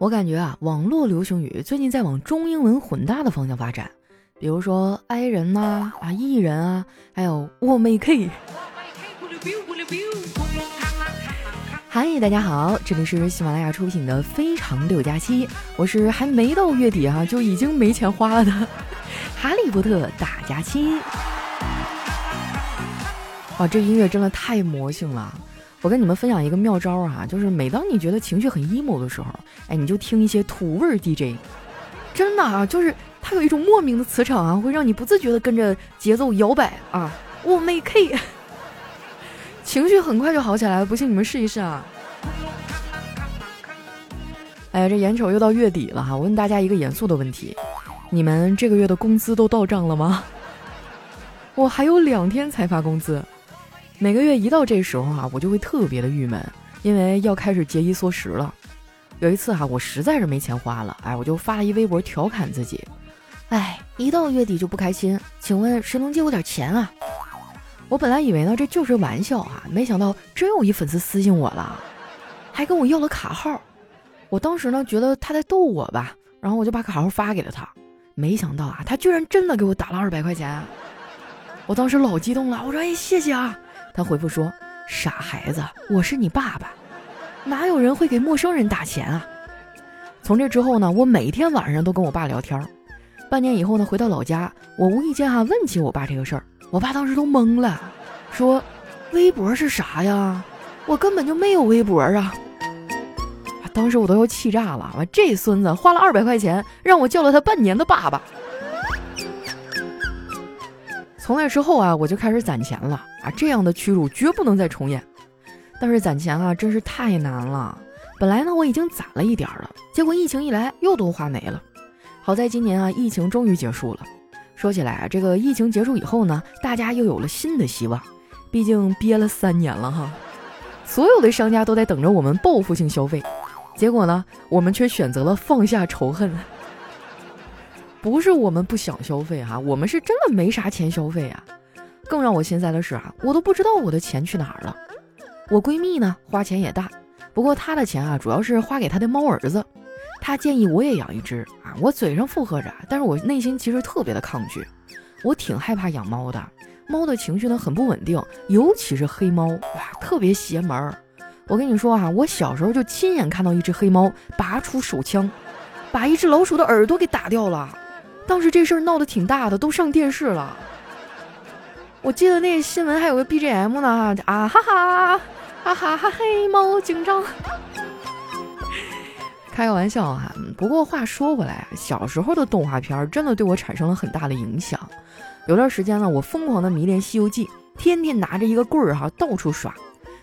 我感觉啊，网络流行语最近在往中英文混搭的方向发展，比如说 “i 人”呐，啊，e 人啊，还有我没 K。嗨，大家好，这里是喜马拉雅出品的《非常六加七》，我是还没到月底哈就已经没钱花了的哈利波特大假期。哇，这音乐真的太魔性了！我跟你们分享一个妙招啊，就是每当你觉得情绪很 emo 的时候，哎，你就听一些土味 DJ，真的啊，就是它有一种莫名的磁场啊，会让你不自觉的跟着节奏摇摆啊。我没 K，情绪很快就好起来了，不信你们试一试啊。哎呀，这眼瞅又到月底了哈，我问大家一个严肃的问题：你们这个月的工资都到账了吗？我还有两天才发工资。每个月一到这时候啊，我就会特别的郁闷，因为要开始节衣缩食了。有一次哈，我实在是没钱花了，哎，我就发了一微博调侃自己，哎，一到月底就不开心，请问谁能借我点钱啊？我本来以为呢这就是玩笑啊，没想到真有一粉丝私信我了，还跟我要了卡号。我当时呢觉得他在逗我吧，然后我就把卡号发给了他，没想到啊，他居然真的给我打了二百块钱。我当时老激动了，我说哎谢谢啊。他回复说：“傻孩子，我是你爸爸，哪有人会给陌生人打钱啊？”从这之后呢，我每天晚上都跟我爸聊天。半年以后呢，回到老家，我无意间哈问起我爸这个事儿，我爸当时都懵了，说：“微博是啥呀？我根本就没有微博啊！”当时我都要气炸了，完这孙子花了二百块钱让我叫了他半年的爸爸。从那之后啊，我就开始攒钱了这样的屈辱绝不能再重演。但是攒钱啊，真是太难了。本来呢，我已经攒了一点了，结果疫情一来又都花没了。好在今年啊，疫情终于结束了。说起来啊，这个疫情结束以后呢，大家又有了新的希望。毕竟憋了三年了哈，所有的商家都在等着我们报复性消费，结果呢，我们却选择了放下仇恨。不是我们不想消费哈，我们是真的没啥钱消费啊。更让我心塞的是啊，我都不知道我的钱去哪儿了。我闺蜜呢，花钱也大，不过她的钱啊，主要是花给她的猫儿子。她建议我也养一只啊，我嘴上附和着，但是我内心其实特别的抗拒。我挺害怕养猫的，猫的情绪呢很不稳定，尤其是黑猫，哇，特别邪门儿。我跟你说啊，我小时候就亲眼看到一只黑猫拔出手枪，把一只老鼠的耳朵给打掉了。当时这事儿闹得挺大的，都上电视了。我记得那新闻还有个 BGM 呢，啊哈哈，哈哈哈，黑猫警长。开个玩笑啊，不过话说回来，小时候的动画片真的对我产生了很大的影响。有段时间呢，我疯狂的迷恋《西游记》，天天拿着一个棍儿哈到处耍。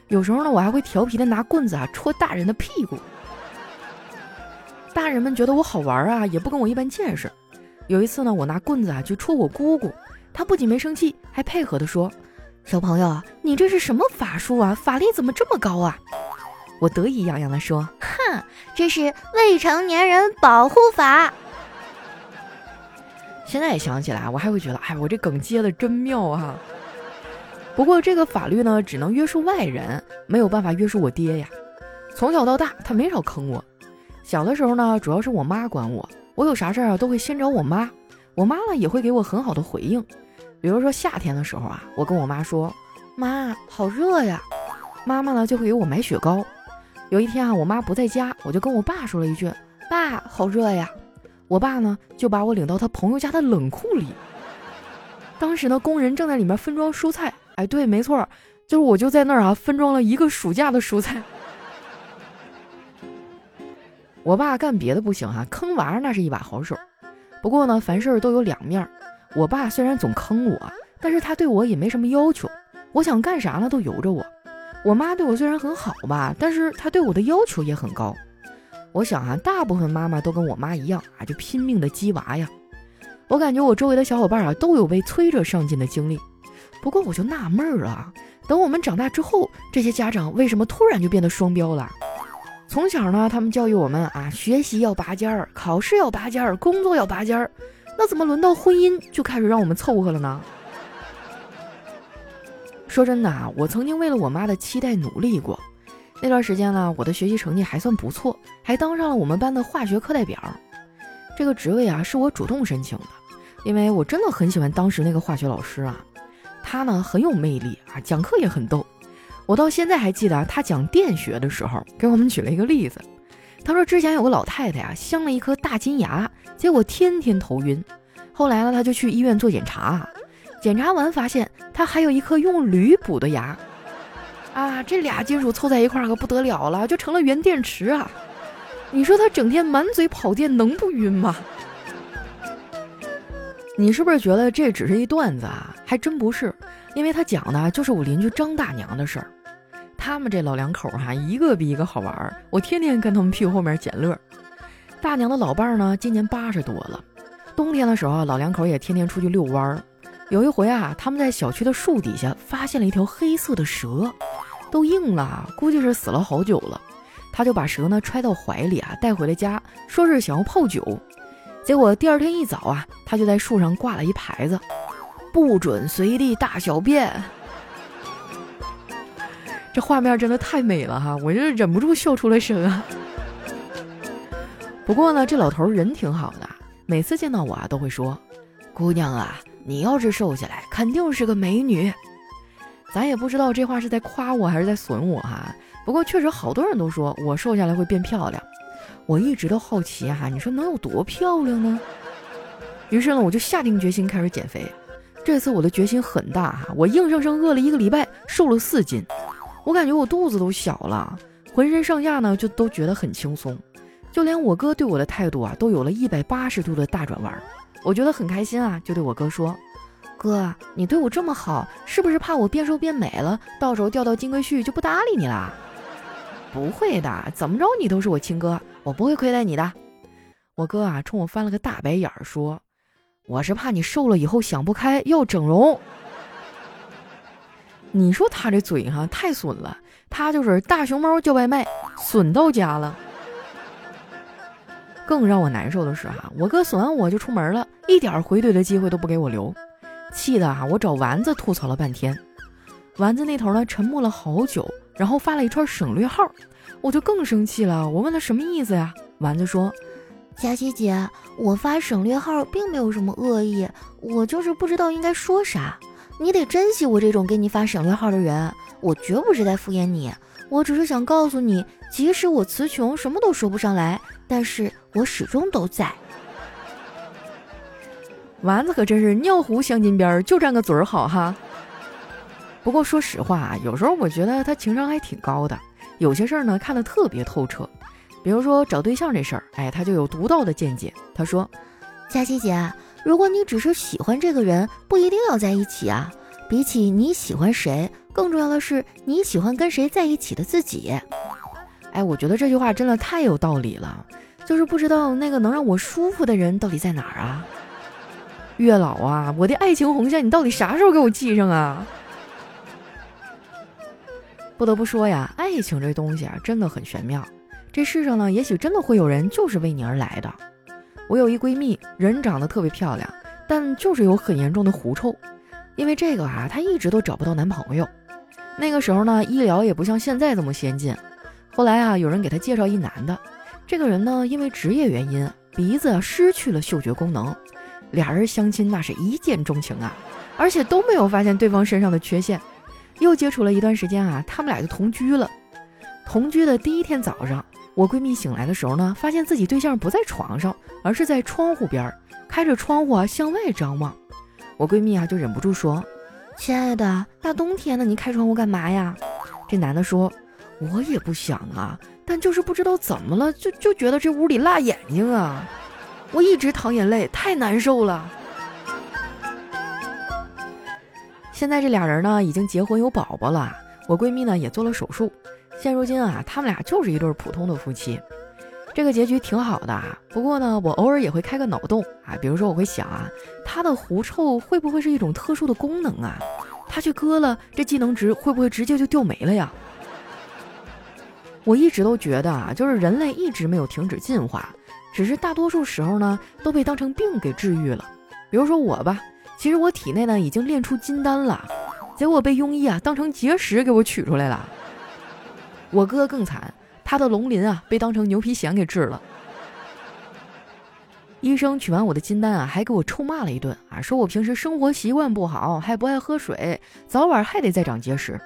有时候呢，我还会调皮的拿棍子啊戳大人的屁股。大人们觉得我好玩啊，也不跟我一般见识。有一次呢，我拿棍子啊去戳我姑姑，他不仅没生气，还配合的说：“小朋友，你这是什么法术啊？法力怎么这么高啊？”我得意洋洋的说：“哼，这是未成年人保护法。”现在想起来，我还会觉得，哎，我这梗接的真妙啊。不过这个法律呢，只能约束外人，没有办法约束我爹呀。从小到大，他没少坑我。小的时候呢，主要是我妈管我。我有啥事儿啊，都会先找我妈，我妈呢也会给我很好的回应。比如说夏天的时候啊，我跟我妈说：“妈，好热呀。”妈妈呢就会给我买雪糕。有一天啊，我妈不在家，我就跟我爸说了一句：“爸，好热呀。”我爸呢就把我领到他朋友家的冷库里。当时呢，工人正在里面分装蔬菜。哎，对，没错，就是我就在那儿啊，分装了一个暑假的蔬菜。我爸干别的不行哈，坑娃那是一把好手。不过呢，凡事都有两面。我爸虽然总坑我，但是他对我也没什么要求。我想干啥呢，都由着我。我妈对我虽然很好吧，但是她对我的要求也很高。我想啊，大部分妈妈都跟我妈一样啊，就拼命的鸡娃呀。我感觉我周围的小伙伴啊，都有被催着上进的经历。不过我就纳闷儿啊，等我们长大之后，这些家长为什么突然就变得双标了？从小呢，他们教育我们啊，学习要拔尖儿，考试要拔尖儿，工作要拔尖儿。那怎么轮到婚姻就开始让我们凑合了呢？说真的啊，我曾经为了我妈的期待努力过。那段时间呢，我的学习成绩还算不错，还当上了我们班的化学课代表。这个职位啊，是我主动申请的，因为我真的很喜欢当时那个化学老师啊。他呢很有魅力啊，讲课也很逗。我到现在还记得他讲电学的时候，给我们举了一个例子。他说之前有个老太太呀，镶了一颗大金牙，结果天天头晕。后来呢，他就去医院做检查，检查完发现他还有一颗用铝补的牙。啊，这俩金属凑在一块儿可不得了了，就成了原电池啊！你说他整天满嘴跑电，能不晕吗？你是不是觉得这只是一段子啊？还真不是，因为他讲的就是我邻居张大娘的事儿。他们这老两口哈，一个比一个好玩儿，我天天跟他们屁股后面捡乐。大娘的老伴儿呢，今年八十多了，冬天的时候，老两口也天天出去遛弯儿。有一回啊，他们在小区的树底下发现了一条黑色的蛇，都硬了，估计是死了好久了。他就把蛇呢揣到怀里啊，带回了家，说是想要泡酒。结果第二天一早啊，他就在树上挂了一牌子：“不准随地大小便。”这画面真的太美了哈，我就忍不住笑出了声啊。不过呢，这老头人挺好的，每次见到我啊，都会说：“姑娘啊。”你要是瘦下来，肯定是个美女。咱也不知道这话是在夸我还是在损我哈。不过确实好多人都说我瘦下来会变漂亮，我一直都好奇哈，你说能有多漂亮呢？于是呢，我就下定决心开始减肥。这次我的决心很大哈，我硬生生饿了一个礼拜，瘦了四斤。我感觉我肚子都小了，浑身上下呢就都觉得很轻松，就连我哥对我的态度啊，都有了一百八十度的大转弯。我觉得很开心啊，就对我哥说：“哥，你对我这么好，是不是怕我变瘦变美了，到时候掉到金龟婿就不搭理你了？”不会的，怎么着你都是我亲哥，我不会亏待你的。我哥啊，冲我翻了个大白眼儿，说：“我是怕你瘦了以后想不开要整容。”你说他这嘴哈太损了，他就是大熊猫叫外卖，损到家了。更让我难受的是哈，我哥损完我就出门了，一点回怼的机会都不给我留，气的哈我找丸子吐槽了半天，丸子那头呢沉默了好久，然后发了一串省略号，我就更生气了。我问他什么意思呀？丸子说：“佳琪姐，我发省略号并没有什么恶意，我就是不知道应该说啥。你得珍惜我这种给你发省略号的人，我绝不是在敷衍你，我只是想告诉你，即使我词穷，什么都说不上来。”但是我始终都在。丸子可真是尿壶镶金边，就占个嘴儿好哈。不过说实话啊，有时候我觉得他情商还挺高的，有些事儿呢看得特别透彻。比如说找对象这事儿，哎，他就有独到的见解。他说：“佳琪姐，如果你只是喜欢这个人，不一定要在一起啊。比起你喜欢谁，更重要的是你喜欢跟谁在一起的自己。”哎，我觉得这句话真的太有道理了，就是不知道那个能让我舒服的人到底在哪儿啊？月老啊，我的爱情红线，你到底啥时候给我系上啊？不得不说呀，爱情这东西啊，真的很玄妙。这世上呢，也许真的会有人就是为你而来的。我有一闺蜜，人长得特别漂亮，但就是有很严重的狐臭，因为这个啊，她一直都找不到男朋友。那个时候呢，医疗也不像现在这么先进。后来啊，有人给她介绍一男的，这个人呢，因为职业原因，鼻子失去了嗅觉功能。俩人相亲那是一见钟情啊，而且都没有发现对方身上的缺陷。又接触了一段时间啊，他们俩就同居了。同居的第一天早上，我闺蜜醒来的时候呢，发现自己对象不在床上，而是在窗户边，开着窗户啊向外张望。我闺蜜啊就忍不住说：“亲爱的，大冬天的你开窗户干嘛呀？”这男的说。我也不想啊，但就是不知道怎么了，就就觉得这屋里辣眼睛啊！我一直淌眼泪，太难受了。现在这俩人呢，已经结婚有宝宝了，我闺蜜呢也做了手术。现如今啊，他们俩就是一对普通的夫妻，这个结局挺好的啊。不过呢，我偶尔也会开个脑洞啊，比如说我会想啊，他的狐臭会不会是一种特殊的功能啊？他去割了，这技能值会不会直接就掉没了呀？我一直都觉得啊，就是人类一直没有停止进化，只是大多数时候呢都被当成病给治愈了。比如说我吧，其实我体内呢已经练出金丹了，结果被庸医啊当成结石给我取出来了。我哥更惨，他的龙鳞啊被当成牛皮癣给治了。医生取完我的金丹啊，还给我臭骂了一顿啊，说我平时生活习惯不好，还不爱喝水，早晚还得再长结石。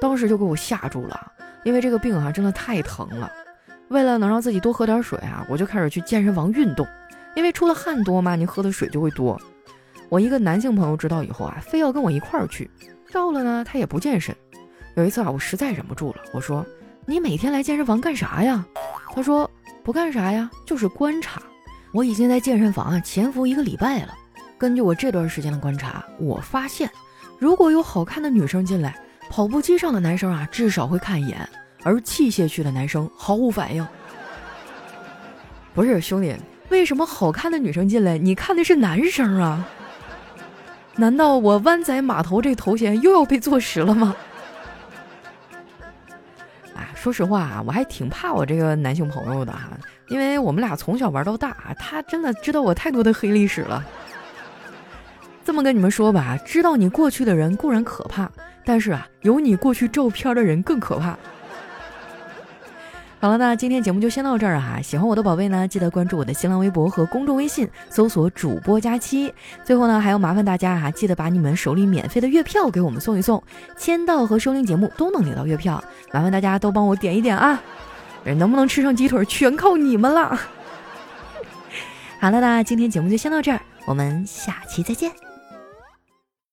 当时就给我吓住了，因为这个病啊真的太疼了。为了能让自己多喝点水啊，我就开始去健身房运动，因为出了汗多嘛，你喝的水就会多。我一个男性朋友知道以后啊，非要跟我一块儿去，到了呢他也不健身。有一次啊，我实在忍不住了，我说：“你每天来健身房干啥呀？”他说：“不干啥呀，就是观察。”我已经在健身房啊潜伏一个礼拜了。根据我这段时间的观察，我发现，如果有好看的女生进来，跑步机上的男生啊至少会看一眼，而器械区的男生毫无反应。不是兄弟，为什么好看的女生进来，你看的是男生啊？难道我湾仔码头这头衔又要被坐实了吗？说实话啊，我还挺怕我这个男性朋友的哈。因为我们俩从小玩到大，他真的知道我太多的黑历史了。这么跟你们说吧，知道你过去的人固然可怕，但是啊，有你过去照片的人更可怕。好了，那今天节目就先到这儿哈。喜欢我的宝贝呢，记得关注我的新浪微博和公众微信，搜索主播佳期。最后呢，还要麻烦大家哈，记得把你们手里免费的月票给我们送一送，签到和收听节目都能领到月票，麻烦大家都帮我点一点啊。能不能吃上鸡腿，全靠你们了。好了，那今天节目就先到这儿，我们下期再见。